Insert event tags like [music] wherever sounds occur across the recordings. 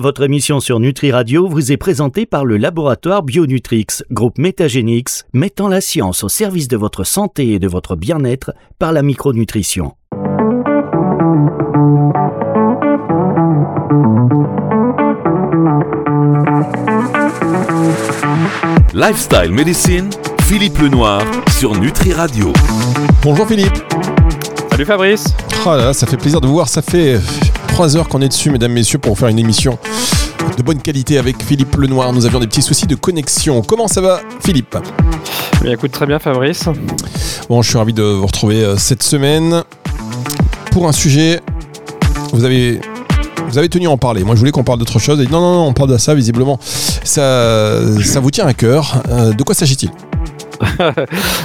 Votre émission sur Nutri Radio vous est présentée par le laboratoire Bionutrix, groupe Métagénix, mettant la science au service de votre santé et de votre bien-être par la micronutrition. Lifestyle Medicine, Philippe Lenoir sur Nutri Radio. Bonjour Philippe. Salut Fabrice. Oh là là, ça fait plaisir de vous voir. Ça fait 3 heures qu'on est dessus, mesdames, messieurs, pour faire une émission de bonne qualité avec Philippe Lenoir. Nous avions des petits soucis de connexion. Comment ça va, Philippe? Bien, écoute, très bien, Fabrice. Bon, je suis ravi de vous retrouver euh, cette semaine pour un sujet. Vous avez vous avez tenu à en parler. Moi, je voulais qu'on parle d'autre chose. non, non, non, on parle de ça, visiblement. Ça, ça vous tient à cœur. Euh, de quoi s'agit-il? [laughs]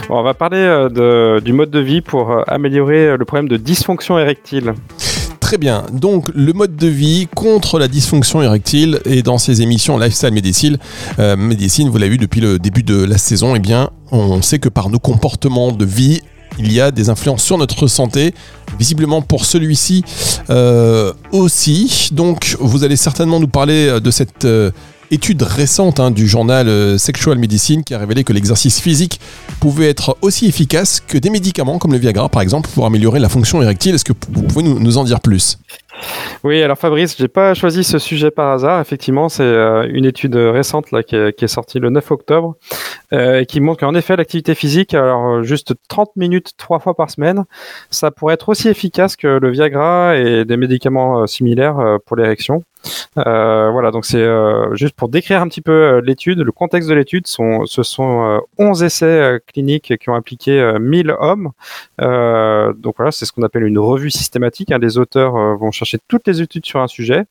Bon, on va parler euh, de, du mode de vie pour améliorer le problème de dysfonction érectile. Très bien. Donc, le mode de vie contre la dysfonction érectile et dans ces émissions Lifestyle Medicine, euh, vous l'avez vu depuis le début de la saison, eh bien, on sait que par nos comportements de vie, il y a des influences sur notre santé. Visiblement pour celui-ci euh, aussi. Donc vous allez certainement nous parler de cette euh, étude récente hein, du journal euh, Sexual Medicine qui a révélé que l'exercice physique pouvait être aussi efficace que des médicaments comme le Viagra par exemple pour améliorer la fonction érectile. Est-ce que vous pouvez nous, en dire plus? Oui, alors Fabrice, j'ai pas choisi ce sujet par hasard. Effectivement, c'est euh, une étude récente là, qui, est, sortie le 9 octobre euh, et qui montre qu'en effet, l'activité physique, alors juste 30 minutes trois fois par semaine, ça pourrait être aussi efficace que le Viagra et des médicaments similaires pour l'érection. Euh, voilà, donc c'est euh, juste pour décrire un petit peu euh, l'étude, le contexte de l'étude, sont, ce sont 11 essais cliniques qui ont impliqué 1000 hommes. donc voilà, c'est ce qu'on appelle une revue systématique. Hein. Les auteurs vont chercher toutes les études sur un sujet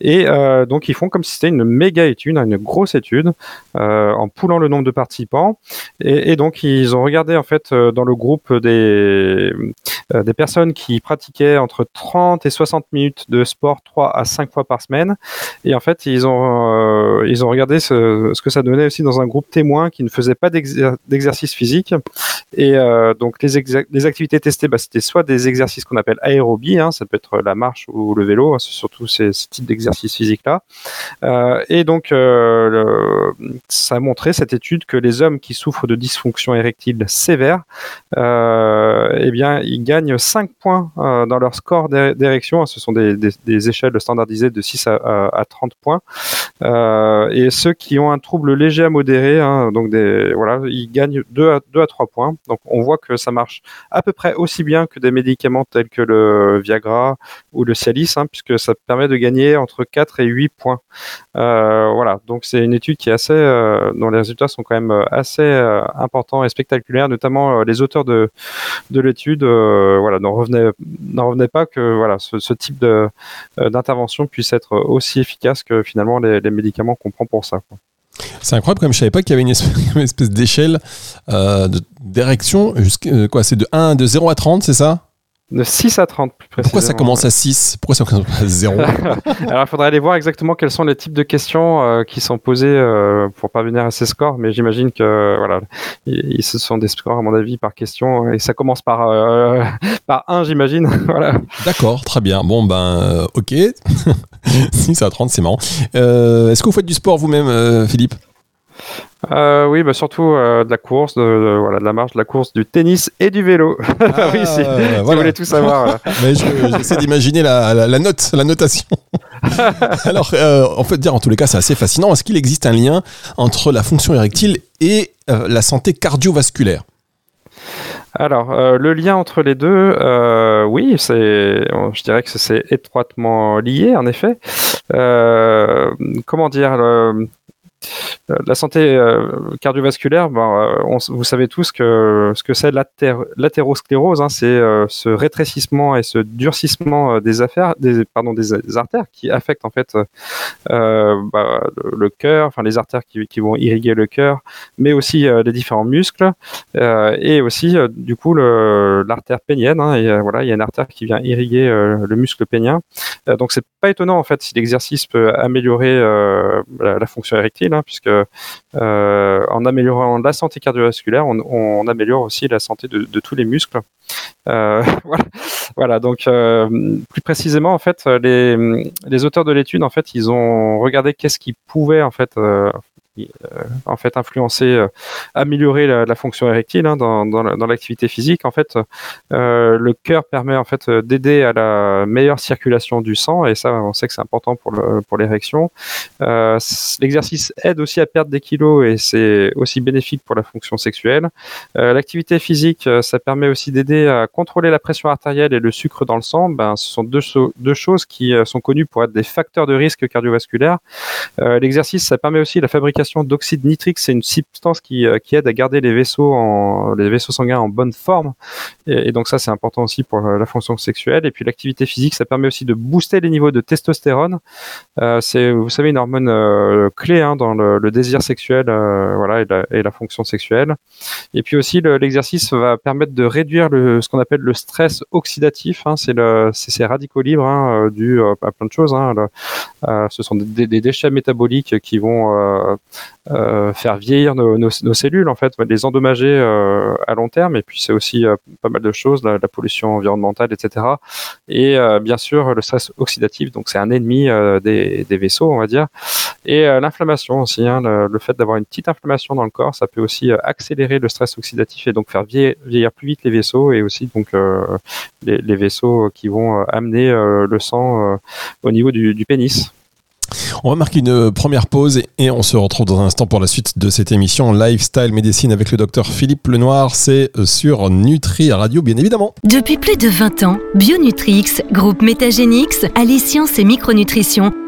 et euh, donc ils font comme si c'était une méga étude, une grosse étude, euh, en poulant le nombre de participants. Et, donc ils ont regardé en fait euh, dans le groupe des, des personnes qui pratiquaient entre 30 et 60 minutes de sport 3 à 5 fois par semaine. Et en fait ils ont, ils ont regardé ce, que ça donnait aussi dans un groupe témoin qui ne faisait pas d'exercice physique. Et donc les, activités testées, bah, c'était soit des exercices qu'on appelle aérobie, hein, ça peut être la marche ou le vélo, hein, surtout ces, ces types d'exercices physique-là. Euh, et donc, euh, ça a montré, cette étude, que les hommes qui souffrent de dysfonction érectile sévère, euh, eh bien, ils gagnent 5 points dans leur score d'érection. Ce sont des, échelles standardisées de 6 à, à 30 points. et ceux qui ont un trouble léger à modéré, hein, donc voilà, ils gagnent 2 à, 2 à 3 points. Donc, on voit que ça marche à peu près aussi bien que des médicaments tels que le Viagra ou le Cialis, hein, puisque ça permet de gagner entre 4 et 8 points. Euh, voilà, donc c'est une étude qui est assez, euh, dont les résultats sont quand même euh, assez importants et spectaculaires, notamment les auteurs de, de l'étude voilà, n'en revenaient, revenaient pas que voilà, ce, type de, d'intervention puisse être aussi efficace que finalement les, médicaments qu'on prend pour ça. C'est incroyable, comme je savais pas qu'il y avait une espèce, [laughs] d'échelle d'érection. quoi, c'est de 1, de 0 à 30, c'est ça? De 6 à 30 plus précisément. Pourquoi ça commence à 6 Pourquoi ça commence à 0 Alors il faudrait aller voir exactement quels sont les types de questions euh, qui sont posées euh, pour parvenir à ces scores, mais j'imagine que voilà, ils, ce sont des scores à mon avis par question et ça commence par euh, [laughs] par 1 j'imagine. [laughs] voilà. D'accord, très bien. Bon ben OK. [laughs] 6 à 30 c'est marrant. Est-ce que vous faites du sport vous-même Philippe? Euh, oui, bah surtout euh, de la course, de, voilà, de la marche, de la course, du tennis et du vélo. [laughs] Ah, oui, si, vous voulez tout savoir. [laughs] J'essaie d'imaginer la, la, note, la notation. [laughs] Alors, euh, en fait, dire en tous les cas, c'est assez fascinant. Est-ce qu'il existe un lien entre la fonction érectile et la santé cardiovasculaire? Alors, le lien entre les deux, oui, c'est, je dirais que c'est étroitement lié, en effet. comment dire, euh, la santé euh, cardiovasculaire, ben, euh, vous savez tous que ce que c'est l'athérosclérose, hein, c'est ce rétrécissement et ce durcissement des affaires, pardon des, artères qui affectent en fait bah, le, cœur, enfin les artères qui, vont irriguer le cœur, mais aussi les différents muscles et aussi du coup l'artère pénienne. Hein, voilà, il y a une artère qui vient irriguer le muscle pénien. donc c'est pas étonnant en fait si l'exercice peut améliorer la, la, fonction érectile hein, puisque en améliorant la santé cardiovasculaire, on, améliore aussi la santé de, tous les muscles. [laughs] voilà. voilà. donc plus précisément, en fait, les, auteurs de l'étude, en fait, ils ont regardé qu'est-ce qui pouvait en fait euh, en fait influencer, euh, améliorer la, fonction érectile hein, dans, dans l'activité physique. En fait, euh, le cœur permet en fait d'aider à la meilleure circulation du sang et ça, on sait que c'est important pour le, pour l'érection. L'exercice aide aussi à perdre des kilos et c'est aussi bénéfique pour la fonction sexuelle. L'activité physique, ça permet aussi d'aider à contrôler la pression artérielle et le sucre dans le sang. Ben, ce sont deux, deux choses qui sont connues pour être des facteurs de risque cardiovasculaire. L'exercice, ça permet aussi la fabrication d'oxyde nitrique, c'est une substance qui, euh, aide à garder les vaisseaux, les vaisseaux sanguins en bonne forme. Et, donc ça, c'est important aussi pour euh, la fonction sexuelle. Et puis l'activité physique, ça permet aussi de booster les niveaux de testostérone. Euh, c'est, vous savez, une hormone clé hein, dans le, désir sexuel, voilà, et la, fonction sexuelle. Et puis aussi, l'exercice va permettre de réduire le, ce qu'on appelle le stress oxydatif. Hein, c'est le, ces radicaux libres hein, dus à plein de choses. Hein, ce sont des, déchets métaboliques qui vont faire vieillir nos, cellules, en fait, les endommager euh, à long terme. Et puis c'est aussi euh, pas mal de choses, la, pollution environnementale, etc. Et bien sûr le stress oxydatif, donc c'est un ennemi des, vaisseaux, on va dire. Et l'inflammation aussi, hein, le, fait d'avoir une petite inflammation dans le corps, ça peut aussi accélérer le stress oxydatif et donc faire vieillir, plus vite les vaisseaux et aussi donc les, vaisseaux qui vont amener le sang au niveau du pénis. On va marquer une première pause et on se retrouve dans un instant pour la suite de cette émission Lifestyle Médecine avec le docteur Philippe Lenoir. C'est sur Nutri Radio, bien évidemment. Depuis plus de 20 ans, Bionutrix, groupe Métagénix, allie sciences et micronutrition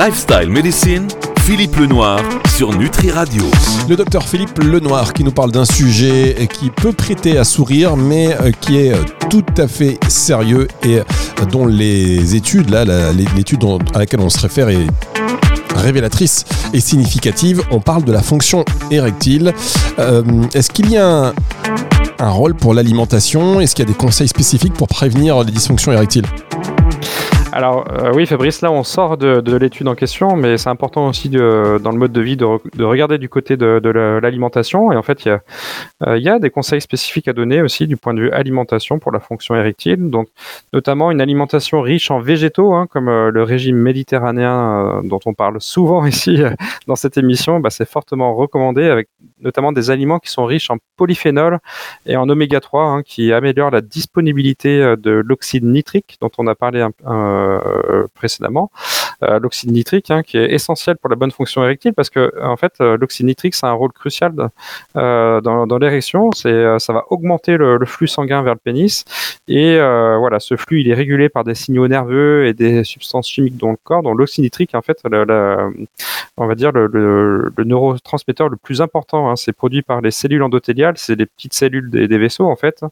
Lifestyle Medicine, Philippe Lenoir sur Nutri Radio. Le docteur Philippe Lenoir qui nous parle d'un sujet qui peut prêter à sourire, mais euh, qui est euh, tout à fait sérieux et euh, dont les études, là, l'étude à laquelle on se réfère est révélatrice et significative. On parle de la fonction érectile. Est-ce qu'il y a un rôle pour l'alimentation? Est-ce qu'il y a des conseils spécifiques pour prévenir les dysfonctions érectiles? Alors euh, oui, Fabrice, là on sort de, l'étude en question, mais c'est important aussi dans le mode de vie de, regarder du côté de, l'alimentation. Et en fait, euh, il y, a, des conseils spécifiques à donner aussi du point de vue alimentation pour la fonction érectile. Donc notamment une alimentation riche en végétaux, hein, comme euh, le régime méditerranéen dont on parle souvent [laughs] ici dans cette émission. Bah, c'est fortement recommandé avec notamment des aliments qui sont riches en polyphénol et en oméga 3, hein, qui améliorent la disponibilité de l'oxyde nitrique dont on a parlé un, un précédemment, euh, l'oxyde nitrique, hein, qui est essentiel pour la bonne fonction érectile, parce que en fait, euh, l'oxyde nitrique, c'est un rôle crucial dans, l'érection. C'est, ça va augmenter le, flux sanguin vers le pénis, et voilà, ce flux, il est régulé par des signaux nerveux et des substances chimiques dans le corps. Donc l'oxyde nitrique, en fait, on va dire le, neurotransmetteur le plus important. Hein, c'est produit par les cellules endothéliales, c'est les petites cellules des, vaisseaux en fait,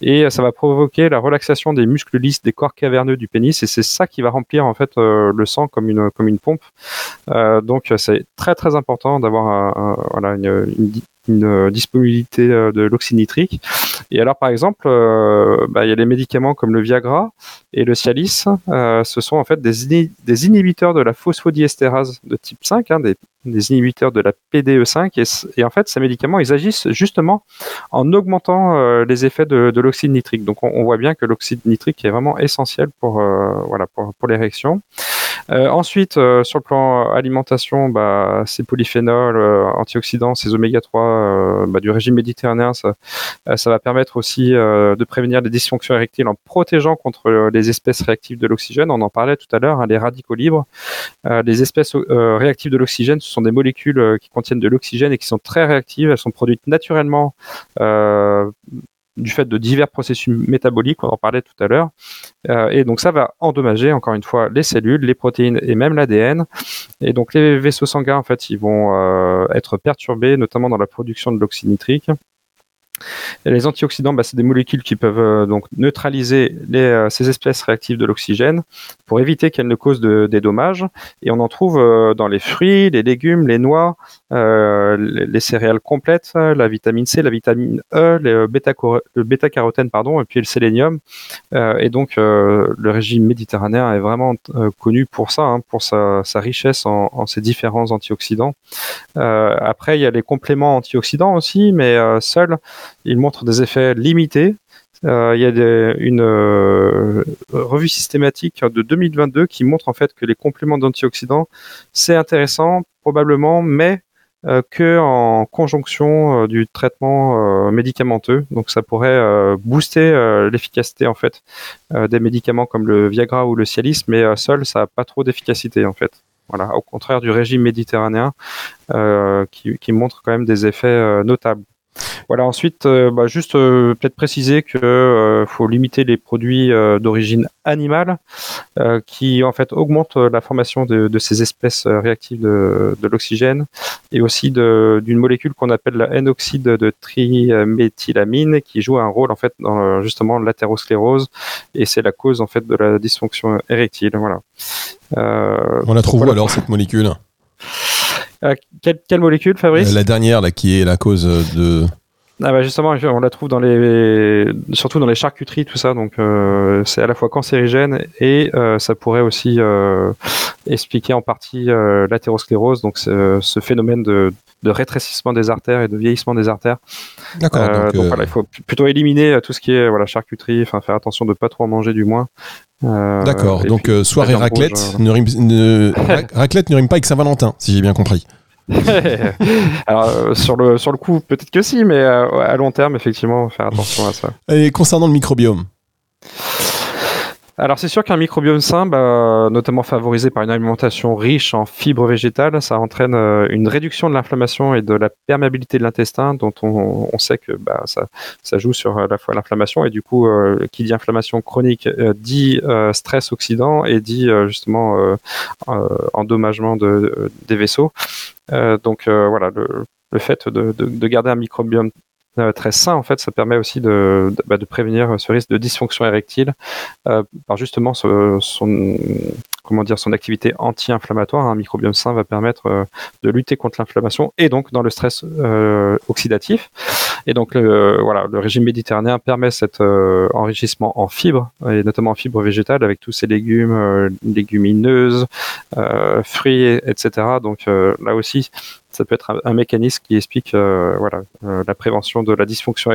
et ça va provoquer la relaxation des muscles lisses des corps caverneux du pénis, et c'est ça qui va remplir en fait euh, le sang comme une comme une pompe. Euh, donc c'est très très important d'avoir voilà, une, disponibilité euh, de l'oxyde nitrique. Et alors, par exemple, bah, il y a les médicaments comme le Viagra et le Cialis. ce sont en fait des, des inhibiteurs de la phosphodiestérase de type 5, hein, des, des, inhibiteurs de la PDE5. Et, et, en fait, ces médicaments, ils agissent justement en augmentant les effets de, de l'oxyde nitrique. Donc, on, voit bien que l'oxyde nitrique est vraiment essentiel pour, voilà, pour, pour. Euh, ensuite, euh, sur le plan alimentation, bah, ces polyphénols, euh, antioxydants, ces oméga 3 bah, du régime méditerranéen, ça, ça va permettre aussi de prévenir les dysfonctions érectiles en protégeant contre les espèces réactives de l'oxygène. On en parlait tout à l'heure, hein, les radicaux libres. les espèces réactives de l'oxygène, ce sont des molécules qui contiennent de l'oxygène et qui sont très réactives. Elles sont produites naturellement du fait de divers processus métaboliques, on en parlait tout à l'heure. et donc ça va endommager encore une fois les cellules, les protéines et même l'ADN. Et donc les vaisseaux sanguins en fait ils vont être perturbés, notamment dans la production de l'oxyde nitrique. Les antioxydants, bah, c'est des molécules qui peuvent euh, donc neutraliser euh, ces espèces réactives de l'oxygène pour éviter qu'elles ne causent de, des dommages. Et on en trouve euh, dans les fruits, les légumes, les noix, les, les, céréales complètes, la vitamine C, la vitamine E, le bêta-carotène, pardon, et puis le sélénium. et donc le régime méditerranéen est vraiment connu pour ça, hein, pour sa, sa richesse en, en, ces différents antioxydants. après, il y a les compléments antioxydants aussi, mais seuls il montre des effets limités. Euh, il y a une euh, revue systématique de 2022 qui montre en fait que les compléments d'antioxydants, c'est intéressant probablement, mais euh, que en conjonction du traitement médicamenteux. Donc ça pourrait booster l'efficacité en fait des médicaments comme le Viagra ou le Cialis, mais seul ça n'a pas trop d'efficacité en fait. Voilà, au contraire du régime méditerranéen qui, montre quand même des effets notables. Voilà, ensuite, euh, bah, juste euh, peut-être préciser qu'il euh, faut limiter les produits d'origine animale qui en fait augmentent la formation de, ces espèces réactives de, l'oxygène et aussi d'une molécule qu'on appelle la N-oxyde de triméthylamine qui joue un rôle en fait dans justement l'athérosclérose et c'est la cause en fait de la dysfonction érectile. Voilà. On la trouve où alors cette molécule? Quelle, quelle, molécule, Fabrice? La dernière, là, qui est la cause de. Ah bah justement, on la trouve dans les, surtout dans les charcuteries, tout ça. Donc euh, c'est à la fois cancérigène et euh, ça pourrait aussi euh, expliquer en partie l'athérosclérose, donc ce phénomène de, de, rétrécissement des artères et de vieillissement des artères. D'accord. donc, voilà, il faut plutôt éliminer tout ce qui est voilà charcuterie, enfin faire attention de pas trop en manger du moins. D'accord. Donc soirée raclette, ne rime, [laughs] raclette ne rime pas avec Saint-Valentin, si j'ai bien compris. [laughs] Alors euh, sur le sur le coup peut-être que si, mais euh, à long terme effectivement faire attention à ça. Et concernant le microbiome. Alors c'est sûr qu'un microbiome sain, bah, notamment favorisé par une alimentation riche en fibres végétales, ça entraîne euh, une réduction de l'inflammation et de la perméabilité de l'intestin, dont on, sait que bah, ça, joue sur à la fois l'inflammation et du coup, euh, qui dit inflammation chronique euh, dit stress oxydant et dit justement endommagement de, des vaisseaux. donc voilà, le, le fait de, de, de, garder un microbiome euh, très sain, en fait, ça permet aussi de, bah, prévenir ce risque de dysfonction érectile euh, par justement son, comment dire, son activité anti-inflammatoire. Un microbiome sain va permettre euh, de lutter contre l'inflammation et donc dans le stress euh, oxydatif. Et donc, le, voilà, le régime méditerranéen permet cet euh, enrichissement en fibres, et notamment en fibres végétales, avec tous ces légumes, légumineuses, fruits, etc. Donc là aussi, ça peut être un, mécanisme qui explique euh, voilà, euh, la prévention de la dysfonction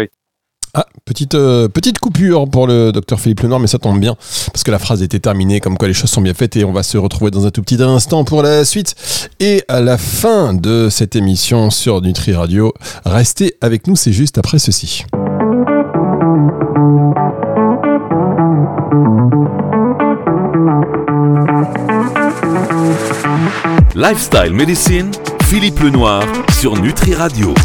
ah, petite, euh, petite coupure pour le docteur Philippe Lenoir, mais ça tombe bien, parce que la phrase était terminée, comme quoi les choses sont bien faites, et on va se retrouver dans un tout petit instant pour la suite. Et à la fin de cette émission sur Nutri Radio, restez avec nous, c'est juste après ceci. Lifestyle Medicine Philippe Lenoir sur Nutri Radio.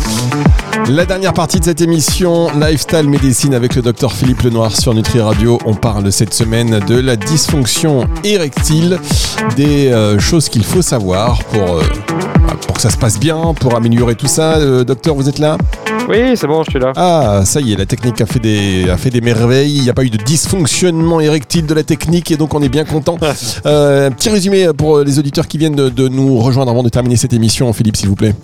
La dernière partie de cette émission Lifestyle Médecine avec le docteur Philippe Lenoir sur Nutri Radio. On parle cette semaine de la dysfonction érectile, des euh, choses qu'il faut savoir pour, euh, pour que ça se passe bien, pour améliorer tout ça. Euh, docteur, vous êtes là? Oui, c'est bon, je suis là. Ah, ça y est, la technique a fait des, a fait des merveilles. Il n'y a pas eu de dysfonctionnement érectile de la technique et donc on est bien content. un [laughs] petit résumé pour les auditeurs qui viennent de, de nous rejoindre avant de terminer cette émission, Philippe, s'il vous plaît.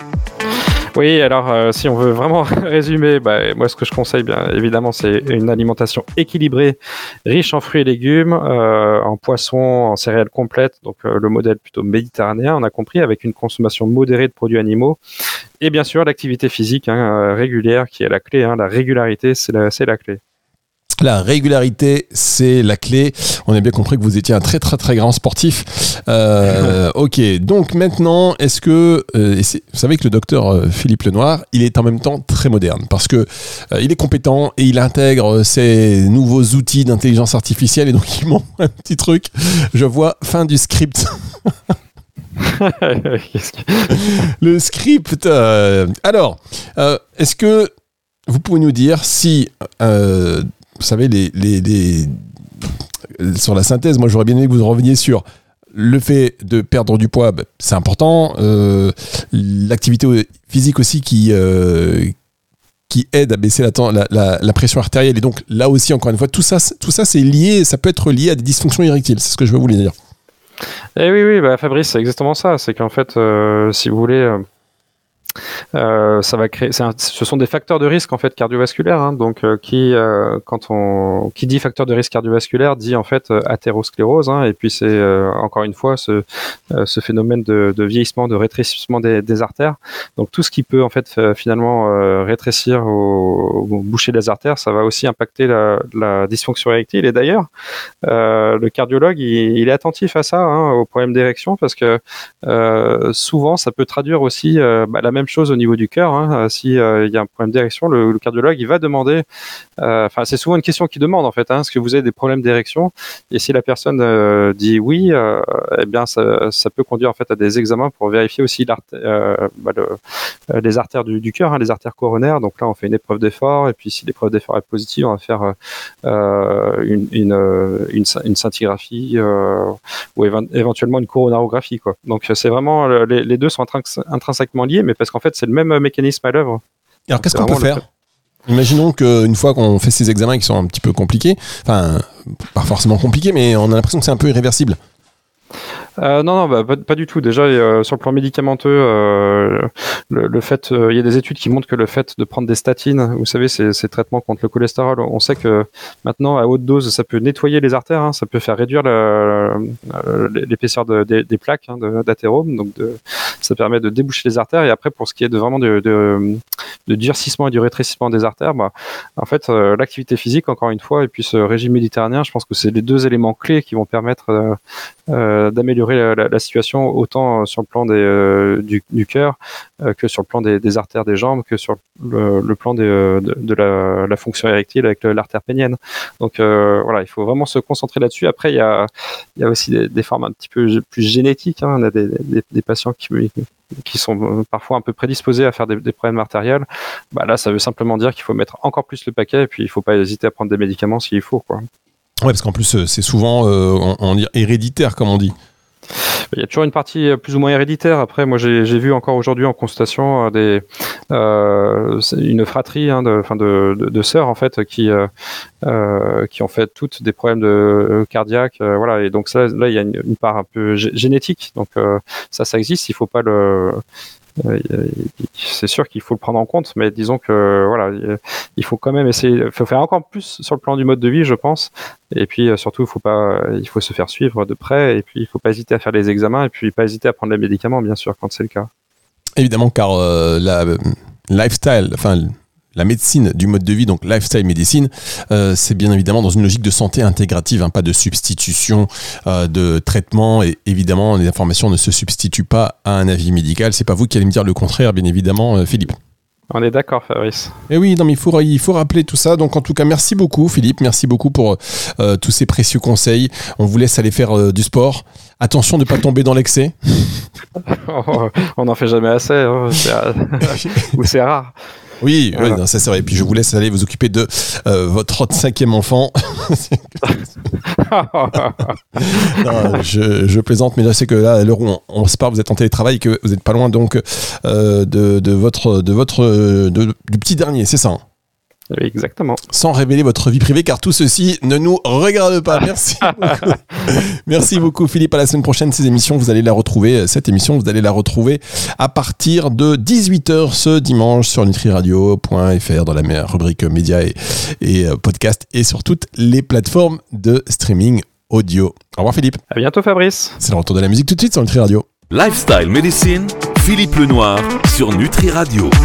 Oui, alors euh, si on veut vraiment [laughs] résumer, bah, moi ce que je conseille bien évidemment c'est une alimentation équilibrée, riche en fruits et légumes, euh, en poissons, en céréales complètes, donc euh, le modèle plutôt méditerranéen, on a compris, avec une consommation modérée de produits animaux, et bien sûr l'activité physique hein, régulière qui est la clé, hein, la régularité c'est la, la clé. La régularité, c'est la clé. On a bien compris que vous étiez un très très très grand sportif. Euh, ok, donc maintenant, est-ce que euh, vous savez que le docteur euh, Philippe Lenoir, il est en même temps très moderne parce que euh, il est compétent et il intègre ces nouveaux outils d'intelligence artificielle et donc il montre [laughs] un petit truc. Je vois fin du script. [laughs] [laughs] le script. alors, est-ce que vous pouvez nous dire si, euh, vous savez, les, les, sur la synthèse, moi j'aurais bien aimé que vous reveniez sur le fait de perdre du poids, bah, c'est important. Euh, L'activité physique aussi qui, euh, qui aide à baisser la, pression artérielle. Et donc là aussi, encore une fois, tout ça, tout ça lié, ça peut être lié à des dysfonctions érectiles. C'est ce que je vous dire. Eh oui, oui, bah, Fabrice, c'est exactement ça. C'est qu'en fait, euh, si vous voulez, euh, ça va créer. ce sont des facteurs de risque en fait cardiovasculaires. hein, donc, euh, qui, euh, quand on, qui dit facteur de risque cardiovasculaire, dit en fait athérosclérose. hein, et puis c'est encore une fois ce, phénomène de, vieillissement, de rétrécissement des, artères. Donc, tout ce qui peut en fait finalement rétrécir ou, ou boucher les artères, ça va aussi impacter la, dysfonction érectile. Et d'ailleurs, le cardiologue, il, est attentif à ça, hein, aux problèmes d'érection, parce que souvent, ça peut traduire aussi bah, la même chose au niveau du cœur. Hein, euh, il y a un problème d'érection, le, cardiologue, il va demander. euh, Enfin, c'est souvent une question qu'il demande en fait. Hein, Est-ce que vous avez des problèmes d'érection? Et si la personne euh, dit oui, euh, eh bien, ça, peut conduire en fait à des examens pour vérifier aussi euh, bah, le- euh, les artères du, du cœur, hein, les artères coronaires. Donc là, on fait une épreuve d'effort, et puis si l'épreuve d'effort est positive, on va faire euh, euh, une, une, euh, une, sci- une scintigraphie euh, ou éven- éventuellement une coronarographie. Quoi. Donc c'est vraiment euh, les, les deux sont intrins- intrinsèquement liés, mais parce qu'en fait c'est le même mécanisme à l'œuvre. Alors qu'est-ce qu'on peut faire Imaginons qu'une fois qu'on fait ces examens qui sont un petit peu compliqués, enfin, pas forcément compliqués, mais on a l'impression que c'est un peu irréversible. Euh, non, non, bah, pas, du tout. Déjà, euh, sur le plan médicamenteux, euh, le, fait, il y a des études qui montrent que le fait de prendre des statines, vous savez, ces, ces traitements contre le cholestérol, on sait que maintenant, à haute dose, ça peut nettoyer les artères, hein, ça peut faire réduire l'épaisseur de- des, plaques hein, d'athérome, donc ça permet de déboucher les artères. Et après, pour ce qui est de vraiment de, durcissement et du rétrécissement des artères, bah, en fait, l'activité physique, encore une fois, et puis ce régime méditerranéen, je pense que c'est les deux éléments clés qui vont permettre d'améliorer la, situation autant sur le plan des, euh, du, cœur euh, que sur le plan des, artères des jambes, que sur le, plan euh, de, la, fonction érectile avec l'artère pénienne. Donc voilà, il faut vraiment se concentrer là-dessus. Après, il y a, y a aussi des, formes un petit peu plus génétiques. hein. On a des, des, patients qui, qui sont parfois un peu prédisposés à faire des, problèmes artériels. Bah là, ça veut simplement dire qu'il faut mettre encore plus le paquet et puis il faut pas hésiter à prendre des médicaments s'il faut. Quoi. Ouais, parce qu'en plus, c'est souvent on, on dit héréditaire, comme on dit. Il y a toujours une partie euh, plus ou moins héréditaire. Après, moi, j'ai vu encore aujourd'hui en constatation euh, euh, une fratrie hein, de, sœurs en fait qui qui ont fait toutes des problèmes de cardiaques. voilà, et donc ça, là, il y a une, une part un peu gé- génétique. Donc ça, ça existe. Il faut pas le c'est sûr qu'il faut le prendre en compte, mais disons que voilà, il faut quand même essayer, faut faire encore plus sur le plan du mode de vie, je pense. Et puis euh, surtout, il faut pas, il faut se faire suivre de près, et puis il faut pas hésiter à faire les examens, et puis pas hésiter à prendre les médicaments, bien sûr, quand c'est le cas. Évidemment, car euh, la euh, lifestyle, enfin la médecine du mode de vie, donc lifestyle médecine, euh, c'est bien évidemment dans une logique de santé intégrative, hein, pas de substitution euh, de traitement. Et évidemment, les informations ne se substituent pas à un avis médical. C'est pas vous qui allez me dire le contraire, bien évidemment, euh, Philippe. On est d'accord, Fabrice. Et oui, non, mais il faut, il faut rappeler tout ça. Donc, en tout cas, merci beaucoup, Philippe. Merci beaucoup pour euh, tous ces précieux conseils. On vous laisse aller faire euh, du sport. Attention de ne pas tomber dans l'excès. [laughs] on n'en fait jamais assez, hein, [laughs] ou c'est rare. Oui, Voilà. oui, non, ça c'est vrai. Et puis je vous laisse aller vous occuper de euh, votre 35e enfant. [laughs] Non, je, je plaisante, mais je sais que là, à l'heure où on, on se parle, vous êtes en télétravail et que vous n'êtes pas loin donc euh, de, de votre, de votre, de- du petit dernier, c'est ça. hein? Exactement. Sans révéler votre vie privée, car tout ceci ne nous regarde pas. [laughs] Merci beaucoup. Merci beaucoup, Philippe. À la semaine prochaine, ces émissions, vous allez la retrouver. Cette émission, vous allez la retrouver à partir de 18h ce dimanche sur nutriradio.fr dans la rubrique médias et, et euh, podcast et sur toutes les plateformes de streaming audio. Au revoir, Philippe. À bientôt, Fabrice. C'est le retour de la musique tout de suite sur Nutri Radio. Lifestyle Medicine, Philippe Lenoir sur Nutri Radio.